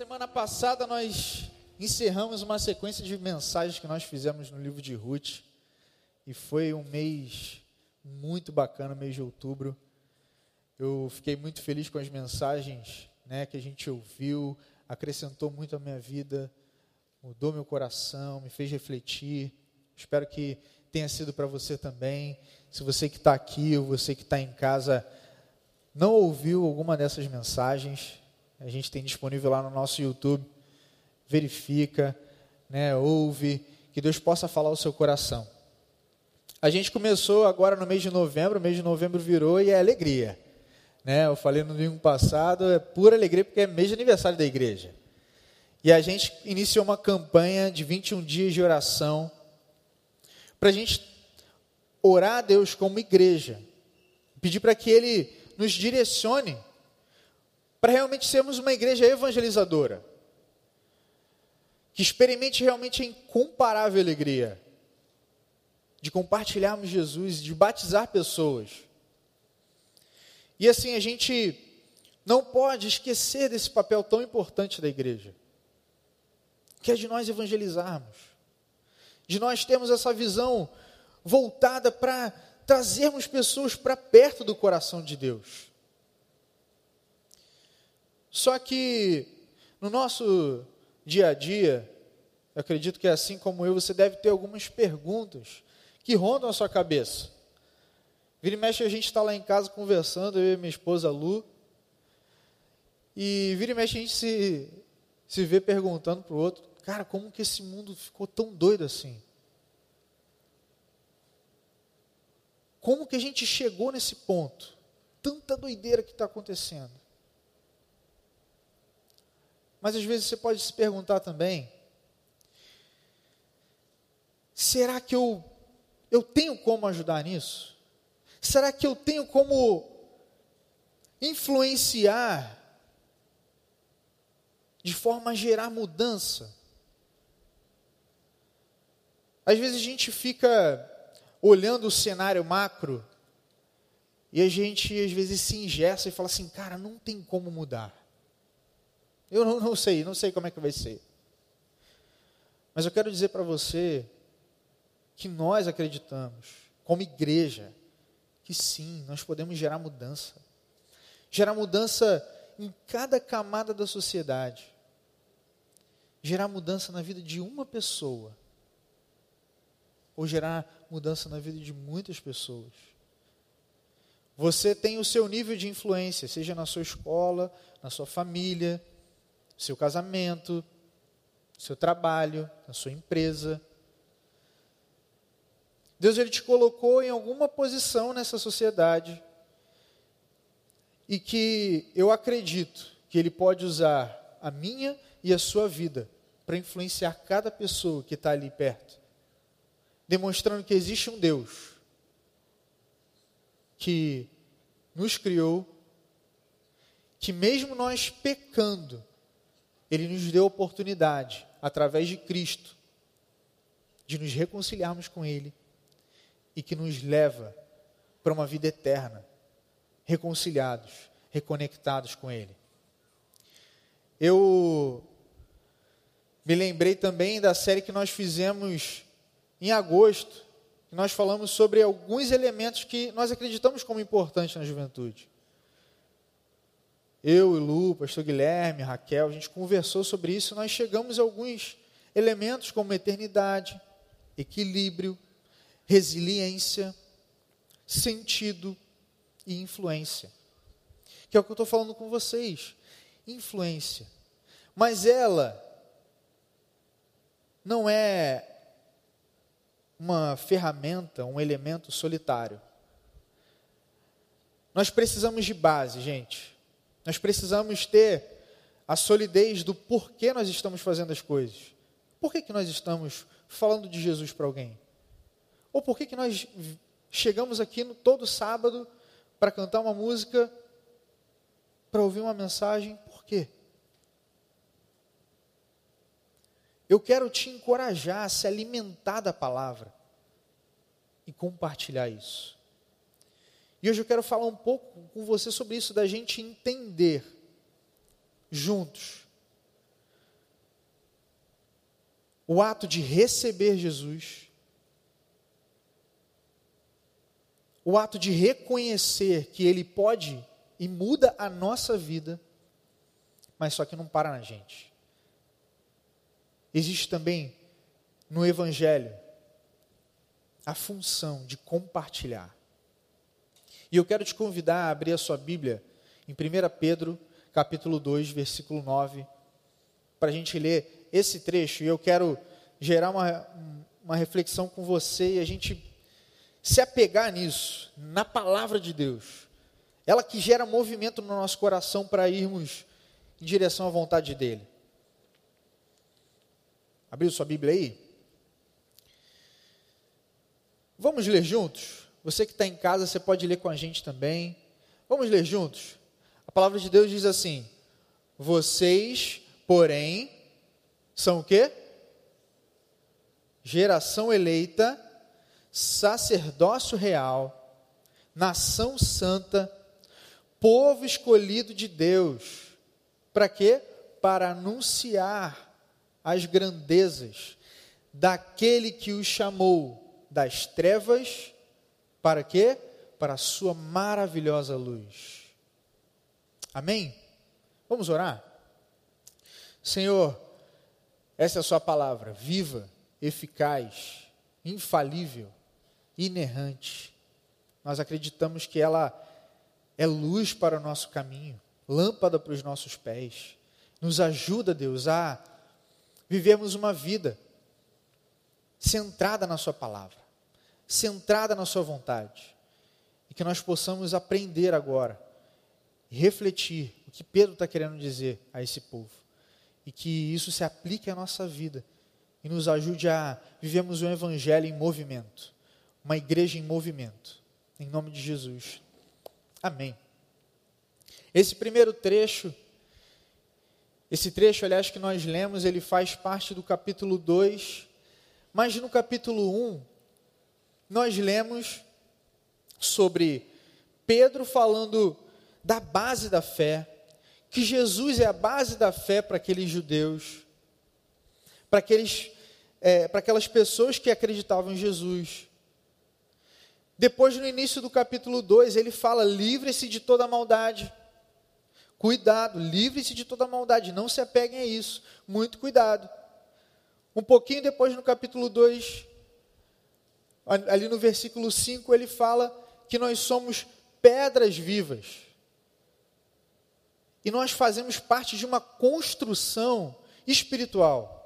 semana passada nós encerramos uma sequência de mensagens que nós fizemos no livro de Ruth e foi um mês muito bacana, mês de outubro. Eu fiquei muito feliz com as mensagens né, que a gente ouviu, acrescentou muito à minha vida, mudou meu coração, me fez refletir. Espero que tenha sido para você também. Se você que está aqui ou você que está em casa não ouviu alguma dessas mensagens, a gente tem disponível lá no nosso YouTube. Verifica, né, ouve, que Deus possa falar o seu coração. A gente começou agora no mês de novembro, o mês de novembro virou e é alegria. Né? Eu falei no domingo passado, é pura alegria porque é mês de aniversário da igreja. E a gente iniciou uma campanha de 21 dias de oração para a gente orar a Deus como igreja, pedir para que Ele nos direcione para realmente sermos uma igreja evangelizadora, que experimente realmente a incomparável alegria de compartilharmos Jesus, de batizar pessoas. E assim, a gente não pode esquecer desse papel tão importante da igreja, que é de nós evangelizarmos, de nós termos essa visão voltada para trazermos pessoas para perto do coração de Deus. Só que no nosso dia a dia, eu acredito que assim como eu, você deve ter algumas perguntas que rondam a sua cabeça. Vira e mexe, a gente está lá em casa conversando, eu e minha esposa Lu, e vira e mexe a gente se, se vê perguntando para o outro, cara, como que esse mundo ficou tão doido assim? Como que a gente chegou nesse ponto? Tanta doideira que está acontecendo. Mas às vezes você pode se perguntar também: será que eu, eu tenho como ajudar nisso? Será que eu tenho como influenciar de forma a gerar mudança? Às vezes a gente fica olhando o cenário macro e a gente às vezes se ingessa e fala assim, cara, não tem como mudar. Eu não, não sei, não sei como é que vai ser. Mas eu quero dizer para você que nós acreditamos, como igreja, que sim, nós podemos gerar mudança. Gerar mudança em cada camada da sociedade. Gerar mudança na vida de uma pessoa. Ou gerar mudança na vida de muitas pessoas. Você tem o seu nível de influência, seja na sua escola, na sua família, seu casamento, seu trabalho, na sua empresa. Deus ele te colocou em alguma posição nessa sociedade e que eu acredito que ele pode usar a minha e a sua vida para influenciar cada pessoa que está ali perto, demonstrando que existe um Deus que nos criou, que mesmo nós pecando, ele nos deu a oportunidade, através de Cristo, de nos reconciliarmos com Ele e que nos leva para uma vida eterna, reconciliados, reconectados com Ele. Eu me lembrei também da série que nós fizemos em agosto, que nós falamos sobre alguns elementos que nós acreditamos como importantes na juventude eu e Lu, pastor Guilherme, Raquel, a gente conversou sobre isso, nós chegamos a alguns elementos como eternidade, equilíbrio, resiliência, sentido e influência. Que é o que eu estou falando com vocês. Influência. Mas ela não é uma ferramenta, um elemento solitário. Nós precisamos de base, gente. Nós precisamos ter a solidez do porquê nós estamos fazendo as coisas. Por que, que nós estamos falando de Jesus para alguém? Ou por que, que nós chegamos aqui no, todo sábado para cantar uma música, para ouvir uma mensagem? Por quê? Eu quero te encorajar a se alimentar da palavra e compartilhar isso. E hoje eu quero falar um pouco com você sobre isso, da gente entender juntos o ato de receber Jesus, o ato de reconhecer que Ele pode e muda a nossa vida, mas só que não para na gente. Existe também no Evangelho a função de compartilhar. E eu quero te convidar a abrir a sua Bíblia em 1 Pedro, capítulo 2, versículo 9, para a gente ler esse trecho. E eu quero gerar uma, uma reflexão com você e a gente se apegar nisso, na palavra de Deus. Ela que gera movimento no nosso coração para irmos em direção à vontade dEle. Abriu sua Bíblia aí? Vamos ler juntos? Você que está em casa, você pode ler com a gente também. Vamos ler juntos? A palavra de Deus diz assim: Vocês, porém, são o quê? Geração eleita, sacerdócio real, nação santa, povo escolhido de Deus. Para quê? Para anunciar as grandezas daquele que os chamou das trevas para quê? Para a sua maravilhosa luz. Amém? Vamos orar? Senhor, essa é a sua palavra, viva, eficaz, infalível, inerrante. Nós acreditamos que ela é luz para o nosso caminho, lâmpada para os nossos pés. Nos ajuda, Deus, a vivermos uma vida centrada na Sua palavra, centrada na Sua vontade. E que nós possamos aprender agora, refletir o que Pedro está querendo dizer a esse povo. E que isso se aplique à nossa vida e nos ajude a vivermos um evangelho em movimento, uma igreja em movimento. Em nome de Jesus. Amém. Esse primeiro trecho, esse trecho, aliás, que nós lemos, ele faz parte do capítulo 2 mas no capítulo 1, nós lemos sobre Pedro falando da base da fé, que Jesus é a base da fé para aqueles judeus, para, aqueles, é, para aquelas pessoas que acreditavam em Jesus. Depois, no início do capítulo 2, ele fala: livre-se de toda maldade. Cuidado, livre-se de toda maldade, não se apeguem a isso, muito cuidado. Um pouquinho depois, no capítulo 2, ali no versículo 5, ele fala que nós somos pedras vivas. E nós fazemos parte de uma construção espiritual.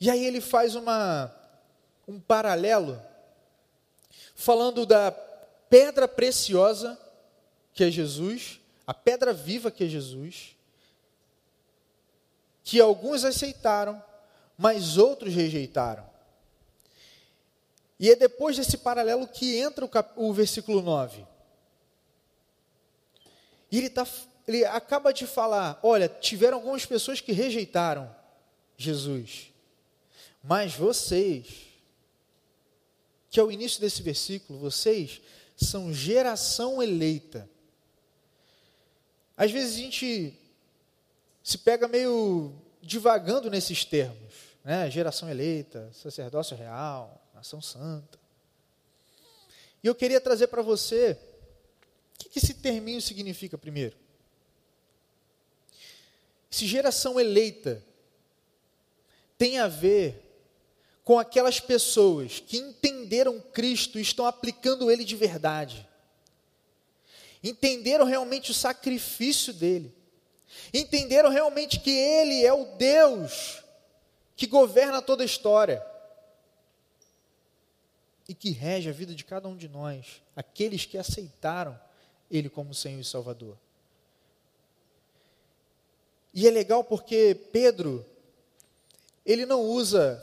E aí ele faz uma, um paralelo, falando da pedra preciosa, que é Jesus, a pedra viva que é Jesus, que alguns aceitaram, mas outros rejeitaram. E é depois desse paralelo que entra o, cap, o versículo 9. E ele, tá, ele acaba de falar: olha, tiveram algumas pessoas que rejeitaram Jesus, mas vocês, que é o início desse versículo, vocês são geração eleita. Às vezes a gente se pega meio divagando nesses termos, né? Geração eleita, sacerdócio real, nação santa. E eu queria trazer para você o que, esse terminho significa primeiro. Se geração eleita tem a ver com aquelas pessoas que entenderam Cristo e estão aplicando Ele de verdade. Entenderam realmente o sacrifício dele. Entenderam realmente que Ele é o Deus que governa toda a história e que rege a vida de cada um de nós, aqueles que aceitaram Ele como Senhor e Salvador. E é legal porque Pedro, ele não usa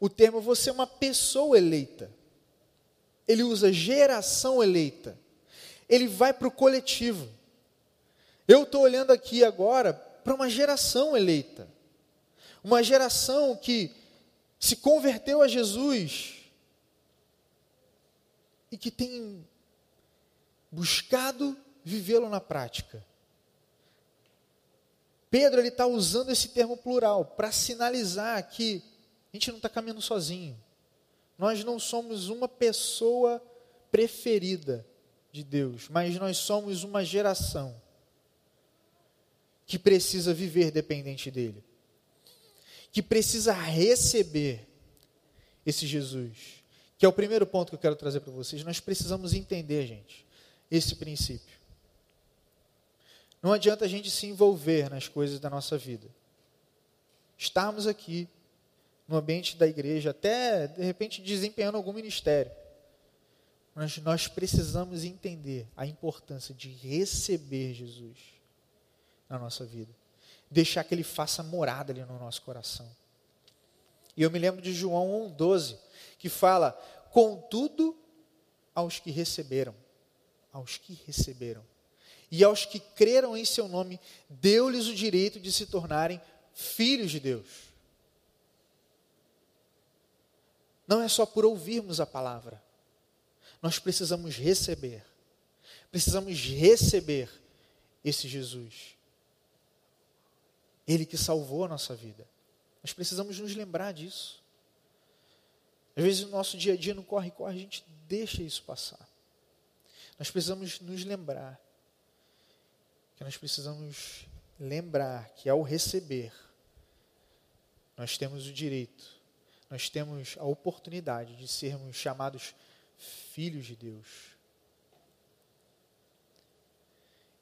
o termo você é uma pessoa eleita. Ele usa geração eleita. Ele vai para o coletivo. Eu estou olhando aqui agora para uma geração eleita, uma geração que se converteu a Jesus e que tem buscado vivê-lo na prática. Pedro está usando esse termo plural para sinalizar que a gente não está caminhando sozinho. Nós não somos uma pessoa preferida de Deus, mas nós somos uma geração que precisa viver dependente dele, que precisa receber esse Jesus, que é o primeiro ponto que eu quero trazer para vocês. Nós precisamos entender, gente, esse princípio. Não adianta a gente se envolver nas coisas da nossa vida. Estarmos aqui, no ambiente da igreja, até de repente desempenhando algum ministério. Mas nós precisamos entender a importância de receber Jesus na nossa vida. Deixar que ele faça morada ali no nosso coração. E eu me lembro de João 1,12, que fala: Contudo, aos que receberam, aos que receberam, e aos que creram em seu nome, deu-lhes o direito de se tornarem filhos de Deus. Não é só por ouvirmos a palavra, nós precisamos receber, precisamos receber esse Jesus, Ele que salvou a nossa vida. Nós precisamos nos lembrar disso. Às vezes no nosso dia a dia, no corre-corre, a gente deixa isso passar. Nós precisamos nos lembrar que nós precisamos lembrar que ao receber, nós temos o direito, nós temos a oportunidade de sermos chamados filhos de Deus.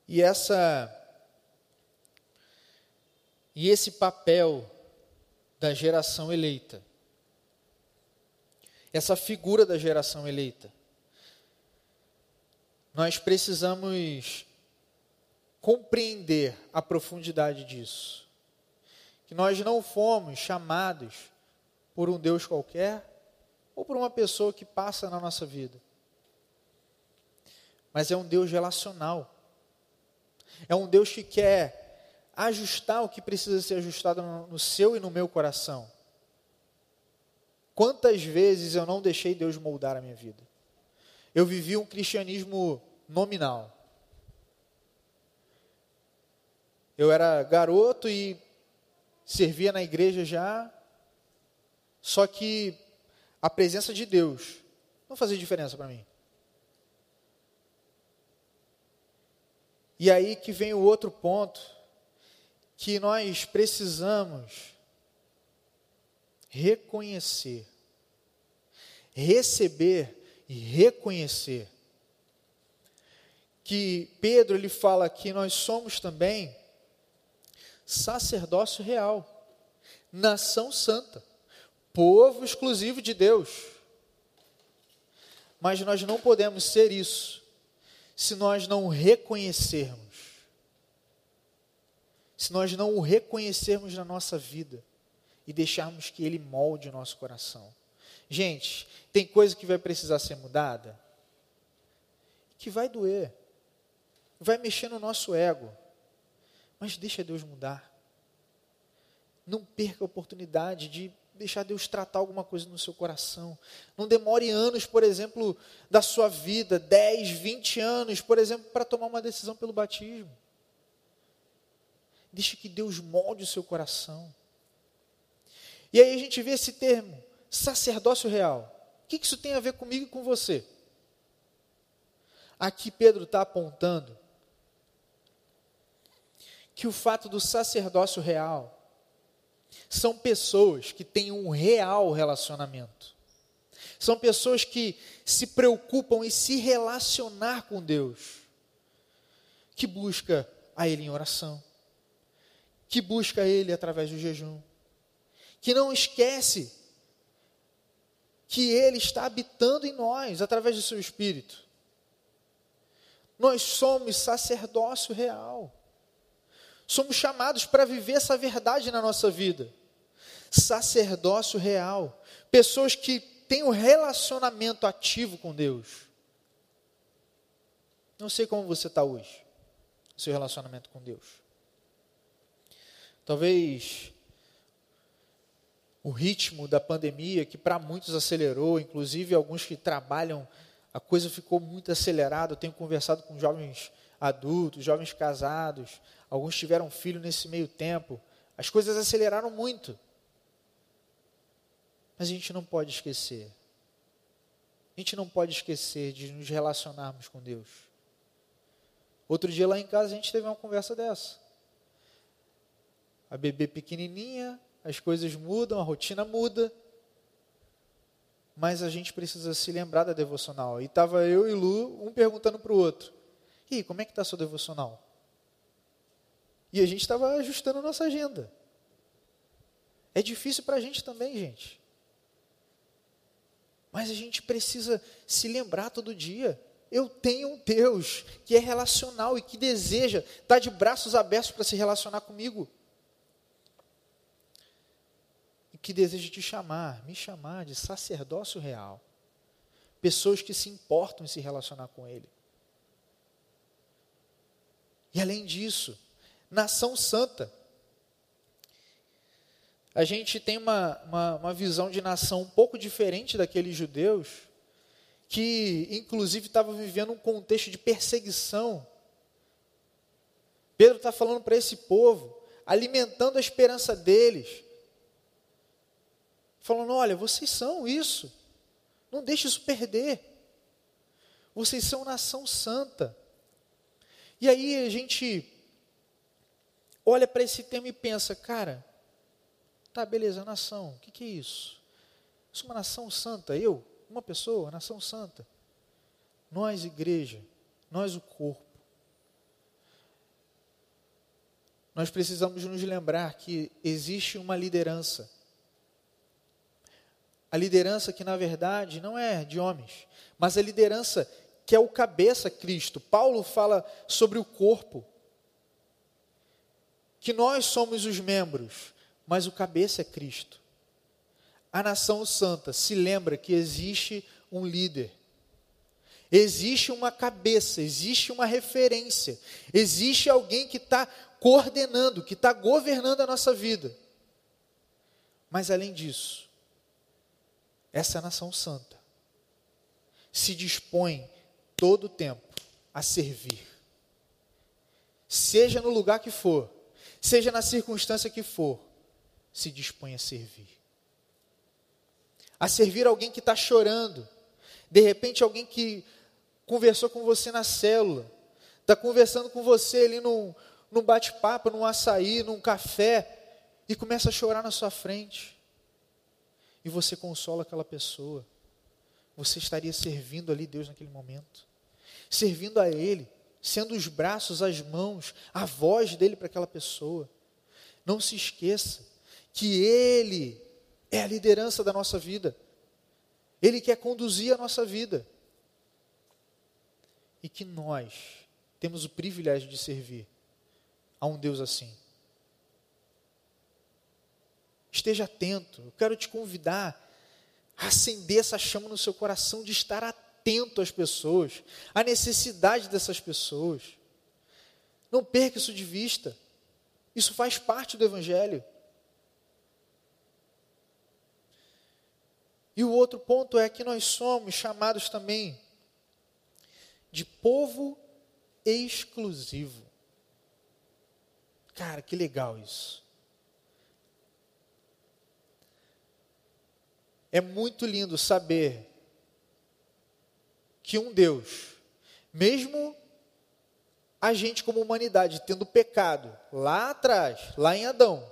E essa e esse papel da geração eleita, essa figura da geração eleita, nós precisamos compreender a profundidade disso. Que nós não fomos chamados por um Deus qualquer ou por uma pessoa que passa na nossa vida. Mas é um Deus relacional. É um Deus que quer ajustar o que precisa ser ajustado no seu e no meu coração. Quantas vezes eu não deixei Deus moldar a minha vida? Eu vivi um cristianismo nominal. Eu era garoto e servia na igreja já, só que a presença de Deus não fazia diferença para mim. E aí que vem o outro ponto, que nós precisamos reconhecer, receber e reconhecer que Pedro ele fala que nós somos também sacerdócio real, nação santa, povo exclusivo de Deus. Mas nós não podemos ser isso se nós não reconhecermos, se nós não o reconhecermos na nossa vida e deixarmos que ele molde o nosso coração. Gente, tem coisa que vai precisar ser mudada, que vai doer, vai mexer no nosso ego. Mas deixa Deus mudar. Não perca a oportunidade de deixar Deus tratar alguma coisa no seu coração. Não demore anos, por exemplo, da sua vida, 10, 20 anos, por exemplo, para tomar uma decisão pelo batismo. Deixe que Deus molde o seu coração. E aí a gente vê esse termo, sacerdócio real. O que isso tem a ver comigo e com você? Aqui Pedro está apontando que o fato do sacerdócio real são pessoas que têm um real relacionamento. São pessoas que se preocupam em se relacionar com Deus, que busca a Ele em oração, que busca Ele através do jejum, que não esquece que Ele está habitando em nós através do Seu Espírito. Nós somos sacerdócio real. Somos chamados para viver essa verdade na nossa vida. Sacerdócio real. Pessoas que têm um relacionamento ativo com Deus. Não sei como você está hoje, seu relacionamento com Deus. Talvez o ritmo da pandemia, que para muitos acelerou, inclusive alguns que trabalham, a coisa ficou muito acelerada. Eu tenho conversado com jovens adultos, jovens casados, alguns tiveram filho nesse meio tempo. As coisas aceleraram muito. Mas a gente não pode esquecer. A gente não pode esquecer de nos relacionarmos com Deus. Outro dia lá em casa a gente teve uma conversa dessa. A bebê pequenininha, as coisas mudam, a rotina muda. Mas a gente precisa se lembrar da devocional. E estava eu e Lu, um perguntando para o outro. E como é que está sua devocional? E a gente estava ajustando a nossa agenda. É difícil para a gente também, gente. Mas a gente precisa se lembrar todo dia. Eu tenho um Deus que é relacional e que deseja estar tá de braços abertos para se relacionar comigo. E que deseja te chamar, me chamar de sacerdócio real. Pessoas que se importam em se relacionar com Ele. E além disso, nação santa. A gente tem uma, uma, uma visão de nação um pouco diferente daqueles judeus, que inclusive estavam vivendo um contexto de perseguição. Pedro está falando para esse povo, alimentando a esperança deles, falando: olha, vocês são isso, não deixe isso perder. Vocês são nação santa. E aí a gente olha para esse tema e pensa, cara, tá, beleza, nação, o que, que é isso? Isso é uma nação santa, eu, uma pessoa, nação santa. Nós, igreja, nós, o corpo. Nós precisamos nos lembrar que existe uma liderança. A liderança que, na verdade, não é de homens, mas a liderança que é o cabeça Cristo. Paulo fala sobre o corpo, que nós somos os membros, mas o cabeça é Cristo. A nação santa se lembra que existe um líder, existe uma cabeça, existe uma referência, existe alguém que está coordenando, que está governando a nossa vida. Mas além disso, essa nação santa se dispõe todo o tempo a servir. Seja no lugar que for, seja na circunstância que for, se dispõe a servir. A servir alguém que está chorando, de repente alguém que conversou com você na célula, está conversando com você ali num, num bate-papo, num açaí, num café, e começa a chorar na sua frente. E você consola aquela pessoa. Você estaria servindo ali Deus naquele momento servindo a Ele, sendo os braços, as mãos, a voz dele para aquela pessoa. Não se esqueça que Ele é a liderança da nossa vida. Ele quer conduzir a nossa vida. E que nós temos o privilégio de servir a um Deus assim. Esteja atento. Eu quero te convidar a acender essa chama no seu coração de estar atento às pessoas, à necessidade dessas pessoas. Não perca isso de vista. Isso faz parte do Evangelho. E o outro ponto é que nós somos chamados também de povo exclusivo. Cara, que legal isso. É muito lindo saber que um Deus, mesmo a gente como humanidade tendo pecado lá atrás, lá em Adão,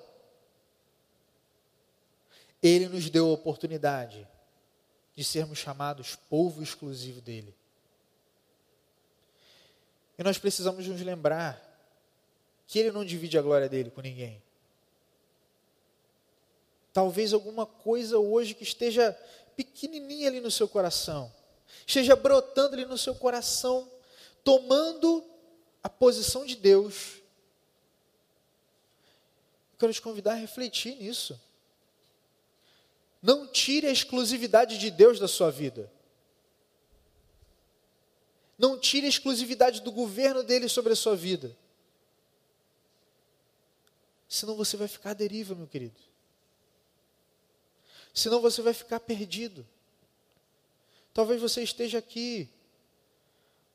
ele nos deu a oportunidade de sermos chamados povo exclusivo dele. E nós precisamos nos lembrar que ele não divide a glória dele com ninguém. Talvez alguma coisa hoje que esteja pequenininha ali no seu coração esteja brotando ali no seu coração, tomando a posição de Deus. Eu quero te convidar a refletir nisso. Não tire a exclusividade de Deus da sua vida. Não tire a exclusividade do governo dele sobre a sua vida. Senão você vai ficar à deriva, meu querido. Senão você vai ficar perdido. Talvez você esteja aqui,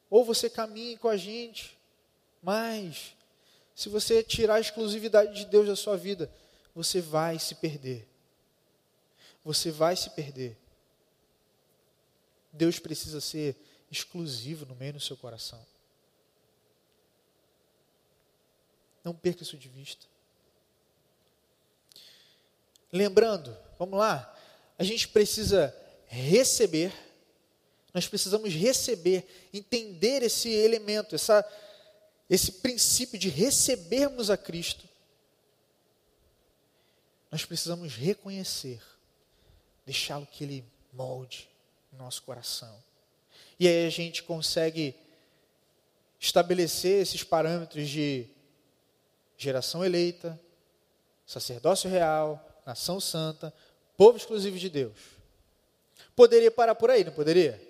ou você caminhe com a gente, Mas, se você tirar a exclusividade de Deus da sua vida, você vai se perder. Você vai se perder. Deus precisa ser exclusivo no meio do seu coração. Não perca isso de vista. Lembrando, vamos lá, a gente precisa receber, nós precisamos receber, entender esse elemento, essa, esse princípio de recebermos a Cristo. Nós precisamos reconhecer, deixá-lo que Ele molde nosso coração. E aí a gente consegue estabelecer esses parâmetros de geração eleita, sacerdócio real, nação santa, povo exclusivo de Deus. Poderia parar por aí, não poderia?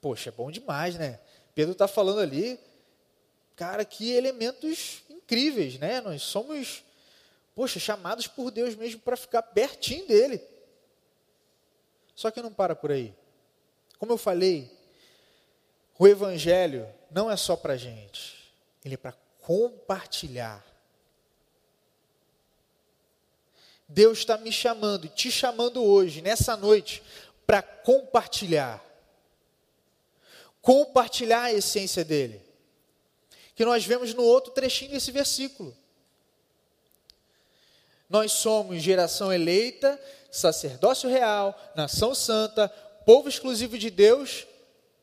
Poxa, é bom demais, né? Pedro está falando ali, cara, que elementos incríveis, né? Nós somos, poxa, chamados por Deus mesmo para ficar pertinho dele. Só que não para por aí. Como eu falei, o Evangelho não é só para gente, ele é para compartilhar. Deus está me chamando, te chamando hoje, nessa noite, para compartilhar. Compartilhar a essência dele. Que nós vemos no outro trechinho desse versículo. Nós somos geração eleita, sacerdócio real, nação santa, povo exclusivo de Deus.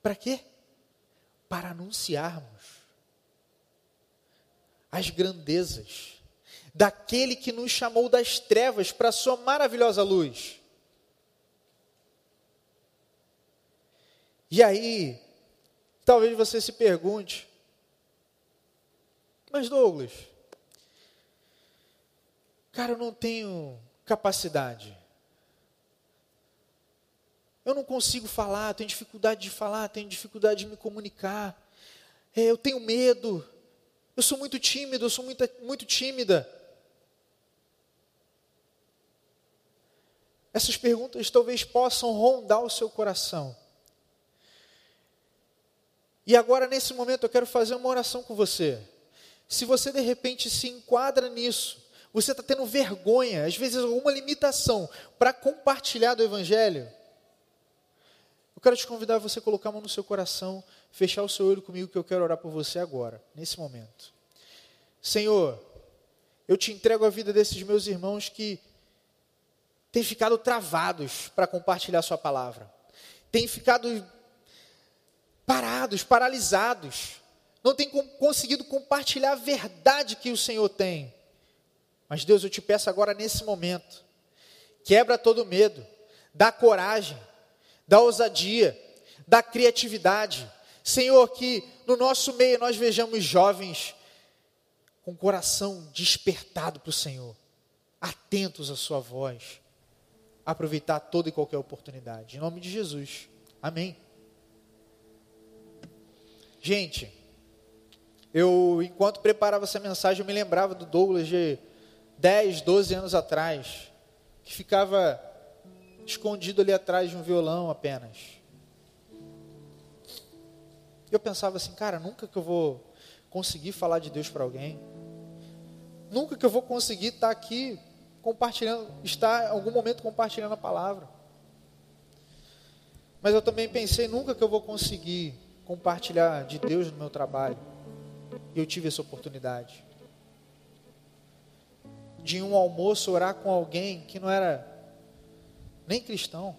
Para quê? Para anunciarmos as grandezas daquele que nos chamou das trevas para a sua maravilhosa luz. E aí, talvez você se pergunte, mas Douglas, cara, eu não tenho capacidade. Eu não consigo falar, tenho dificuldade de falar, tenho dificuldade de me comunicar. É, eu tenho medo. Eu sou muito tímido, eu sou muito, muito tímida. Essas perguntas talvez possam rondar o seu coração. E agora, nesse momento, eu quero fazer uma oração com você. Se você de repente se enquadra nisso, você está tendo vergonha, às vezes alguma limitação para compartilhar do Evangelho, eu quero te convidar a você colocar a mão no seu coração, fechar o seu olho comigo, que eu quero orar por você agora, nesse momento. Senhor, eu te entrego a vida desses meus irmãos que têm ficado travados para compartilhar Sua palavra, têm ficado parados, paralisados, não têm conseguido compartilhar a verdade que o Senhor tem. Mas Deus, eu te peço agora nesse momento, quebra todo medo, dá coragem, dá ousadia, dá criatividade. Senhor, que no nosso meio nós vejamos jovens com o coração despertado para o Senhor, atentos à Sua voz, aproveitar toda e qualquer oportunidade. Em nome de Jesus. Amém. Gente, eu, enquanto preparava essa mensagem, eu me lembrava do Douglas de 10, 12 anos atrás, que ficava escondido ali atrás de um violão apenas. Eu pensava assim, cara, nunca que eu vou conseguir falar de Deus para alguém. Nunca que eu vou conseguir estar aqui compartilhando, estar em algum momento compartilhando a palavra. Mas eu também pensei nunca que eu vou conseguir compartilhar de Deus no meu trabalho. E eu tive essa oportunidade. De um almoço orar com alguém que não era nem cristão.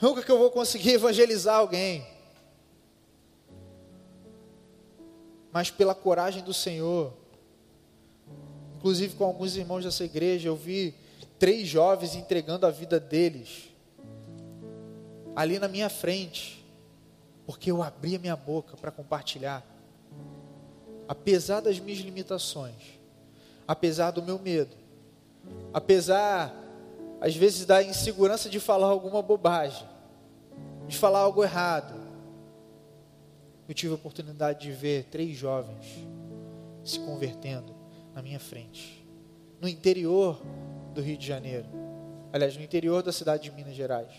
Nunca que eu vou conseguir evangelizar alguém. Mas pela coragem do Senhor, Inclusive com alguns irmãos dessa igreja, eu vi três jovens entregando a vida deles ali na minha frente, porque eu abri a minha boca para compartilhar. Apesar das minhas limitações, apesar do meu medo, apesar, às vezes, da insegurança de falar alguma bobagem, de falar algo errado, eu tive a oportunidade de ver três jovens se convertendo na minha frente, no interior do Rio de Janeiro, aliás, no interior da cidade de Minas Gerais.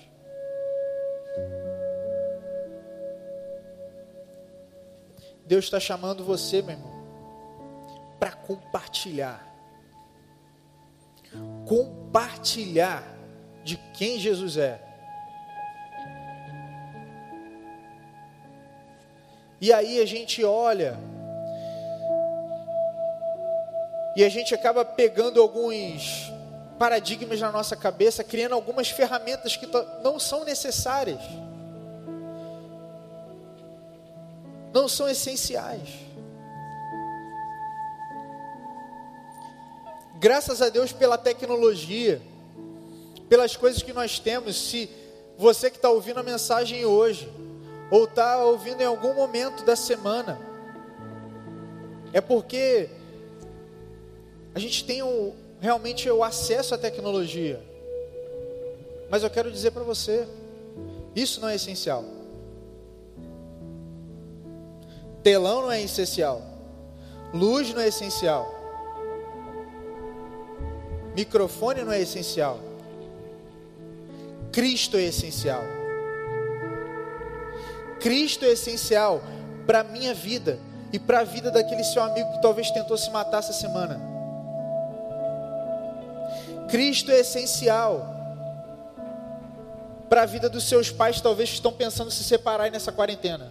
Deus está chamando você, meu irmão, para compartilhar. Compartilhar de quem Jesus é. E aí a gente olha e a gente acaba pegando alguns paradigmas na nossa cabeça, criando algumas ferramentas que não são necessárias, não são essenciais. Graças a Deus pela tecnologia, pelas coisas que nós temos. Se você que está ouvindo a mensagem hoje, ou está ouvindo em algum momento da semana, é porque a gente tem o, realmente o acesso à tecnologia. Mas eu quero dizer para você, isso não é essencial. Telão não é essencial. Luz não é essencial. Microfone não é essencial. Cristo é essencial. Cristo é essencial para a minha vida e para a vida daquele seu amigo que talvez tentou se matar essa semana. Cristo é essencial para a vida dos seus pais, talvez estão pensando se separar nessa quarentena.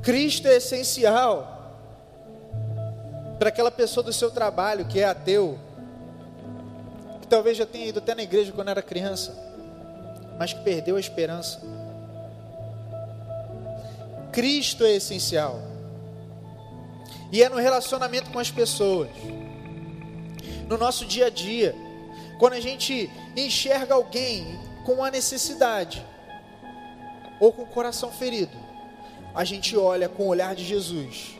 Cristo é essencial para aquela pessoa do seu trabalho que é ateu, que talvez já tenha ido até na igreja quando era criança, mas que perdeu a esperança. Cristo é essencial. E é no relacionamento com as pessoas no nosso dia a dia. Quando a gente enxerga alguém com uma necessidade ou com o coração ferido, a gente olha com o olhar de Jesus.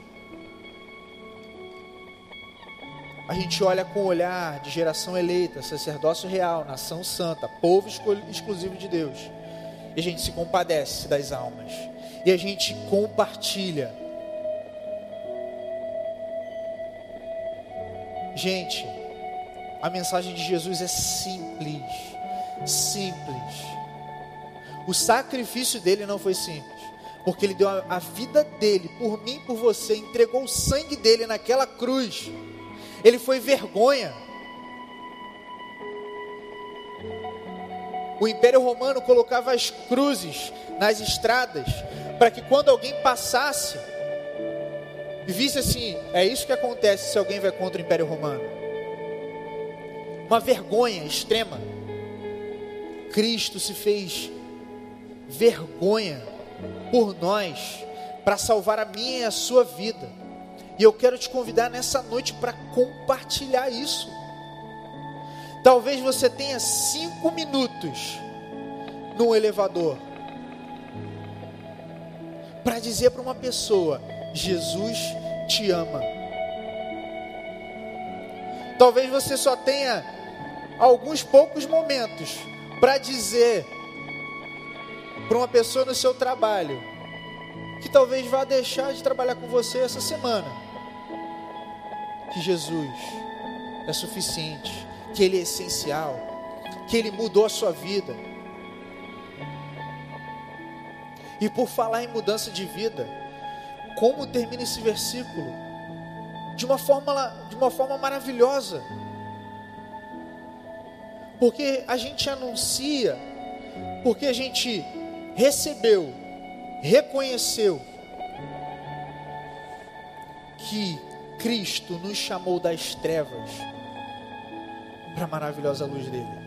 A gente olha com o olhar de geração eleita, sacerdócio real, nação santa, povo exclusivo de Deus. E a gente se compadece das almas. E a gente compartilha. Gente, a mensagem de Jesus é simples, simples. O sacrifício dele não foi simples, porque ele deu a, vida dele por mim, por você, entregou o sangue dele naquela cruz. Ele foi vergonha. O Império Romano colocava as cruzes nas estradas para que quando alguém passasse e visse assim, é isso que acontece se alguém vai contra o Império Romano uma vergonha extrema. Cristo se fez vergonha por nós para salvar a minha e a sua vida. E eu quero te convidar nessa noite para compartilhar isso. Talvez você tenha cinco minutos no elevador para dizer para uma pessoa: Jesus te ama. Talvez você só tenha alguns poucos momentos para dizer para uma pessoa no seu trabalho que talvez vá deixar de trabalhar com você essa semana que Jesus é suficiente, que Ele é essencial, que Ele mudou a sua vida. E por falar em mudança de vida, como termina esse versículo? De uma forma, de uma forma maravilhosa porque a gente anuncia, porque a gente recebeu, reconheceu que Cristo nos chamou das trevas para a maravilhosa luz dele.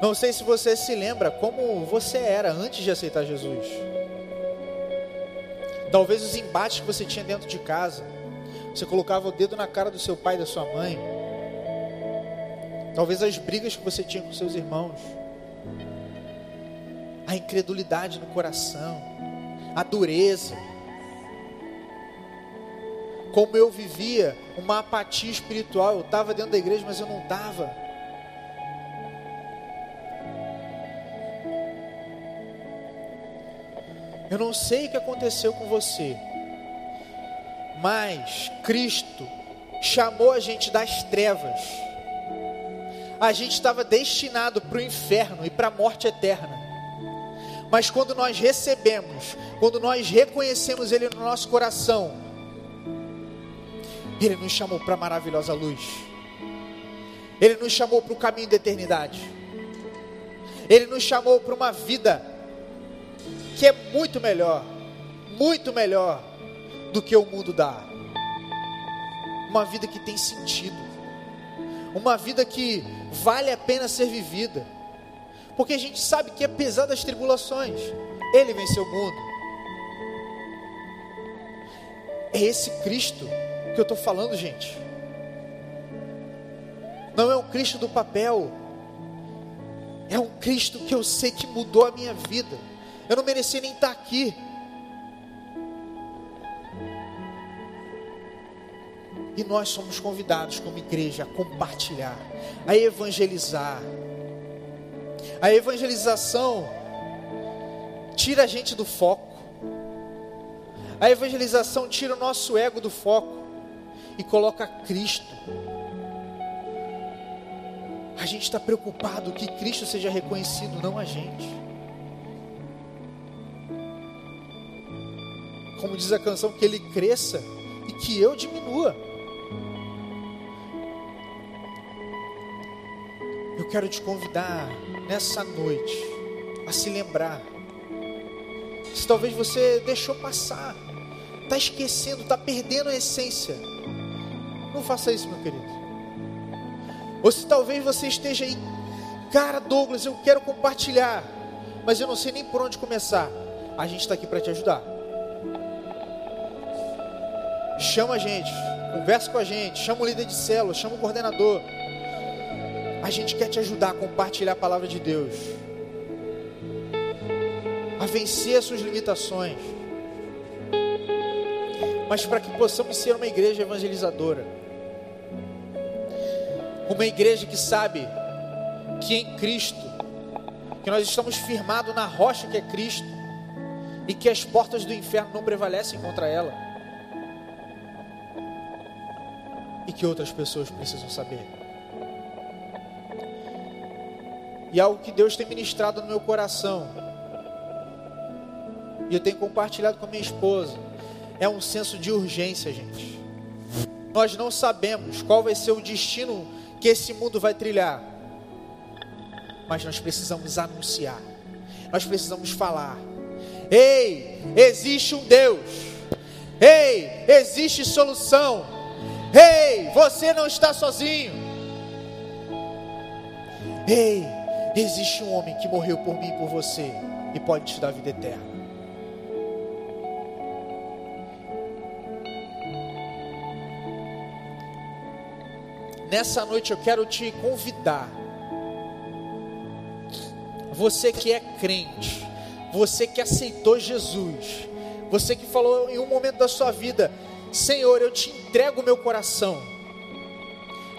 Não sei se você se lembra como você era antes de aceitar Jesus. Talvez os embates que você tinha dentro de casa você colocava o dedo na cara do seu pai e da sua mãe. Talvez as brigas que você tinha com seus irmãos. A incredulidade no coração. A dureza. Como eu vivia uma apatia espiritual. Eu estava dentro da igreja, mas eu não estava. Eu não sei o que aconteceu com você. Mas Cristo chamou a gente das trevas, a gente estava destinado para o inferno e para a morte eterna. Mas quando nós recebemos, quando nós reconhecemos Ele no nosso coração, Ele nos chamou para a maravilhosa luz. Ele nos chamou para o caminho da eternidade. Ele nos chamou para uma vida que é muito melhor, muito melhor do que o mundo dá. Uma vida que tem sentido, uma vida que vale a pena ser vivida, porque a gente sabe que apesar das tribulações, Ele venceu o mundo. É esse Cristo que eu estou falando, gente. Não é um Cristo do papel, é um Cristo que eu sei que mudou a minha vida. Eu não merecia nem estar aqui. E nós somos convidados como igreja a compartilhar, a evangelizar. A evangelização tira a gente do foco. A evangelização tira o nosso ego do foco e coloca Cristo. A gente está preocupado que Cristo seja reconhecido, não a gente. Como diz a canção, que Ele cresça e que eu diminua. Quero te convidar nessa noite a se lembrar. Se talvez você deixou passar, está esquecendo, está perdendo a essência. Não faça isso, meu querido. Ou se talvez você esteja aí, cara, Douglas, eu quero compartilhar, mas eu não sei nem por onde começar. A gente está aqui para te ajudar. Chama a gente, conversa com a gente, chama o líder de célula, chama o coordenador. A gente quer te ajudar a compartilhar a palavra de Deus, a vencer as suas limitações, mas para que possamos ser uma igreja evangelizadora, uma igreja que sabe que em Cristo, que nós estamos firmados na rocha que é Cristo, e que as portas do inferno não prevalecem contra ela, e que outras pessoas precisam saber. E algo que Deus tem ministrado no meu coração. E eu tenho compartilhado com a minha esposa. É um senso de urgência, gente. Nós não sabemos qual vai ser o destino que esse mundo vai trilhar. Mas nós precisamos anunciar. Nós precisamos falar. Ei, existe um Deus. Ei, existe solução. Ei, você não está sozinho. Ei, Existe um homem que morreu por mim e por você e pode te dar vida eterna. Nessa noite eu quero te convidar. Você que é crente, você que aceitou Jesus, você que falou em um momento da sua vida: Senhor, eu te entrego o meu coração.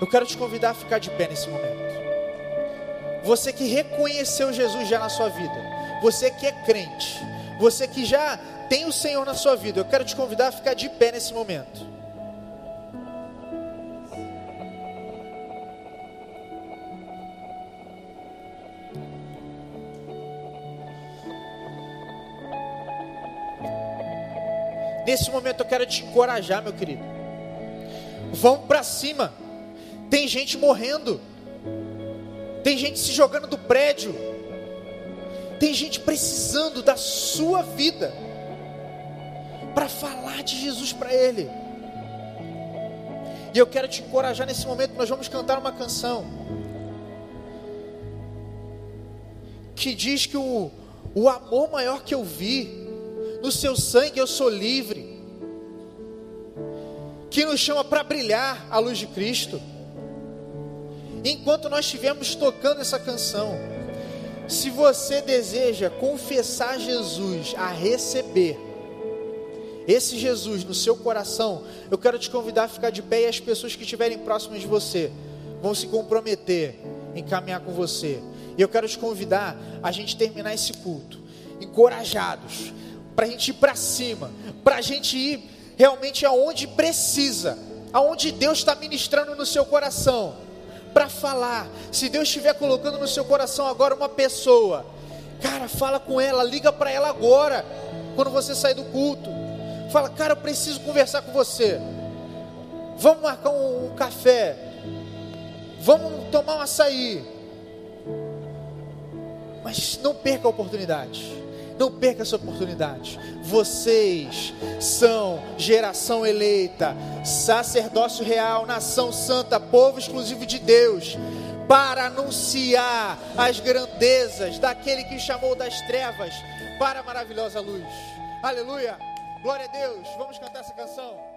Eu quero te convidar a ficar de pé nesse momento. Você que reconheceu Jesus já na sua vida, você que é crente, você que já tem o Senhor na sua vida, eu quero te convidar a ficar de pé nesse momento. Nesse momento eu quero te encorajar, meu querido. Vamos para cima. Tem gente morrendo. Tem gente se jogando do prédio. Tem gente precisando da sua vida para falar de Jesus para ele. E eu quero te encorajar nesse momento, nós vamos cantar uma canção que diz que o, o amor maior que eu vi, no seu sangue eu sou livre, que nos chama para brilhar a luz de Cristo enquanto nós estivermos tocando essa canção, se você deseja confessar Jesus, a receber esse Jesus no seu coração, eu quero te convidar a ficar de pé e as pessoas que estiverem próximas de você vão se comprometer em caminhar com você. E eu quero te convidar a gente terminar esse culto encorajados, para a gente ir para cima, para a gente ir realmente aonde precisa, aonde Deus está ministrando no seu coração para falar. Se Deus estiver colocando no seu coração agora uma pessoa, cara, fala com ela, liga para ela agora, quando você sair do culto. Fala, cara, eu preciso conversar com você. Vamos marcar um, um café. Vamos tomar um açaí. Mas não perca a oportunidade. Não perca essa oportunidade. Vocês são geração eleita, sacerdócio real, nação santa, povo exclusivo de Deus, para anunciar as grandezas daquele que chamou das trevas para a maravilhosa luz. Aleluia! Glória a Deus! Vamos cantar essa canção.